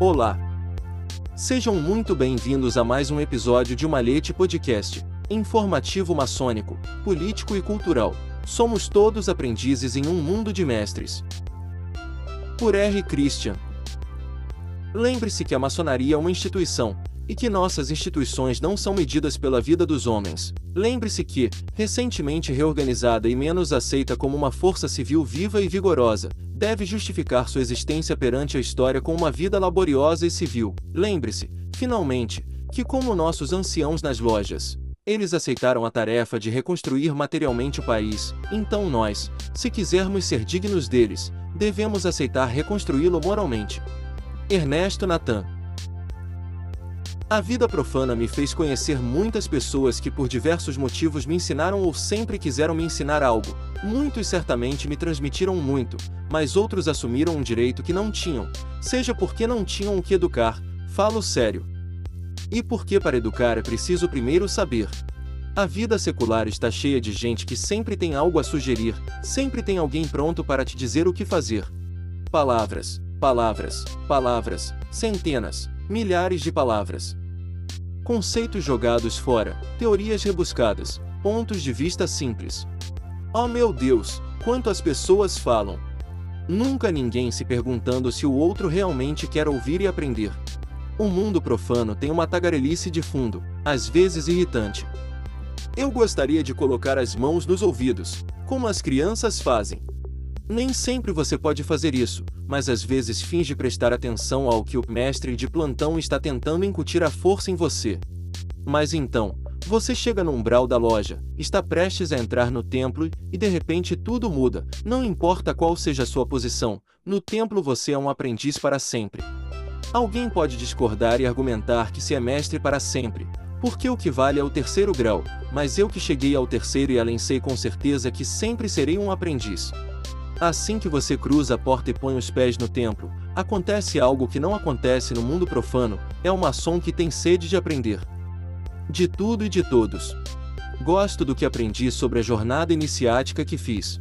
Olá! Sejam muito bem-vindos a mais um episódio de Malhete Podcast, informativo maçônico, político e cultural. Somos todos aprendizes em um mundo de mestres. Por R. Christian. Lembre-se que a maçonaria é uma instituição, e que nossas instituições não são medidas pela vida dos homens. Lembre-se que, recentemente reorganizada e menos aceita como uma força civil viva e vigorosa, deve justificar sua existência perante a história com uma vida laboriosa e civil. Lembre-se, finalmente, que como nossos anciãos nas lojas, eles aceitaram a tarefa de reconstruir materialmente o país, então nós, se quisermos ser dignos deles, devemos aceitar reconstruí-lo moralmente. Ernesto Natan a vida profana me fez conhecer muitas pessoas que por diversos motivos me ensinaram ou sempre quiseram me ensinar algo. Muitos certamente me transmitiram muito, mas outros assumiram um direito que não tinham, seja porque não tinham o que educar, falo sério. E porque para educar é preciso primeiro saber. A vida secular está cheia de gente que sempre tem algo a sugerir, sempre tem alguém pronto para te dizer o que fazer. Palavras, palavras, palavras, centenas, milhares de palavras. Conceitos jogados fora, teorias rebuscadas, pontos de vista simples. Oh meu Deus, quanto as pessoas falam! Nunca ninguém se perguntando se o outro realmente quer ouvir e aprender. O mundo profano tem uma tagarelice de fundo, às vezes irritante. Eu gostaria de colocar as mãos nos ouvidos, como as crianças fazem, nem sempre você pode fazer isso, mas às vezes finge prestar atenção ao que o mestre de plantão está tentando incutir a força em você. Mas então, você chega no umbral da loja, está prestes a entrar no templo e de repente tudo muda, não importa qual seja a sua posição, no templo você é um aprendiz para sempre. Alguém pode discordar e argumentar que se é mestre para sempre, porque o que vale é o terceiro grau, mas eu que cheguei ao terceiro e além sei com certeza que sempre serei um aprendiz. Assim que você cruza a porta e põe os pés no templo, acontece algo que não acontece no mundo profano, é o maçom que tem sede de aprender. De tudo e de todos. Gosto do que aprendi sobre a jornada iniciática que fiz.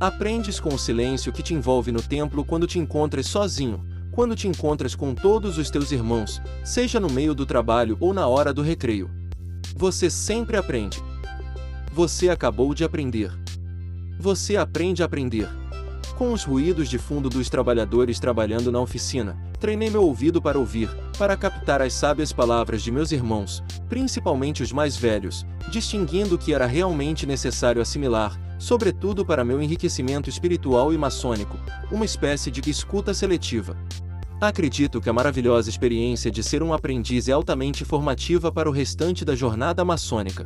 Aprendes com o silêncio que te envolve no templo quando te encontras sozinho, quando te encontras com todos os teus irmãos, seja no meio do trabalho ou na hora do recreio. Você sempre aprende. Você acabou de aprender. Você aprende a aprender. Com os ruídos de fundo dos trabalhadores trabalhando na oficina, treinei meu ouvido para ouvir, para captar as sábias palavras de meus irmãos, principalmente os mais velhos, distinguindo o que era realmente necessário assimilar, sobretudo para meu enriquecimento espiritual e maçônico, uma espécie de escuta seletiva. Acredito que a maravilhosa experiência de ser um aprendiz é altamente formativa para o restante da jornada maçônica.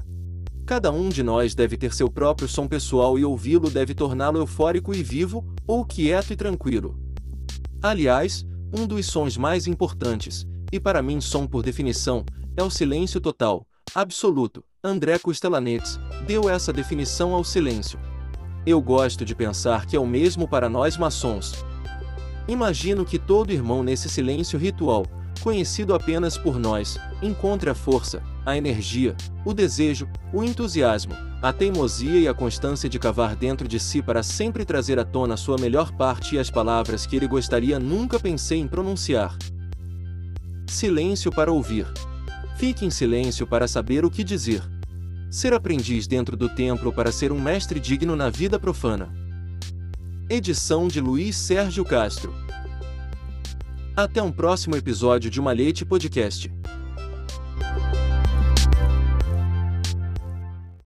Cada um de nós deve ter seu próprio som pessoal e ouvi-lo deve torná-lo eufórico e vivo, ou quieto e tranquilo. Aliás, um dos sons mais importantes, e para mim som por definição, é o silêncio total, absoluto. André Costelanetes deu essa definição ao silêncio. Eu gosto de pensar que é o mesmo para nós maçons. Imagino que todo irmão nesse silêncio ritual, conhecido apenas por nós, encontre a força, a energia, o desejo, o entusiasmo, a teimosia e a constância de cavar dentro de si para sempre trazer à tona sua melhor parte e as palavras que ele gostaria nunca pensei em pronunciar. Silêncio para ouvir. Fique em silêncio para saber o que dizer. Ser aprendiz dentro do templo para ser um mestre digno na vida profana. Edição de Luiz Sérgio Castro. Até um próximo episódio de Malhete Podcast.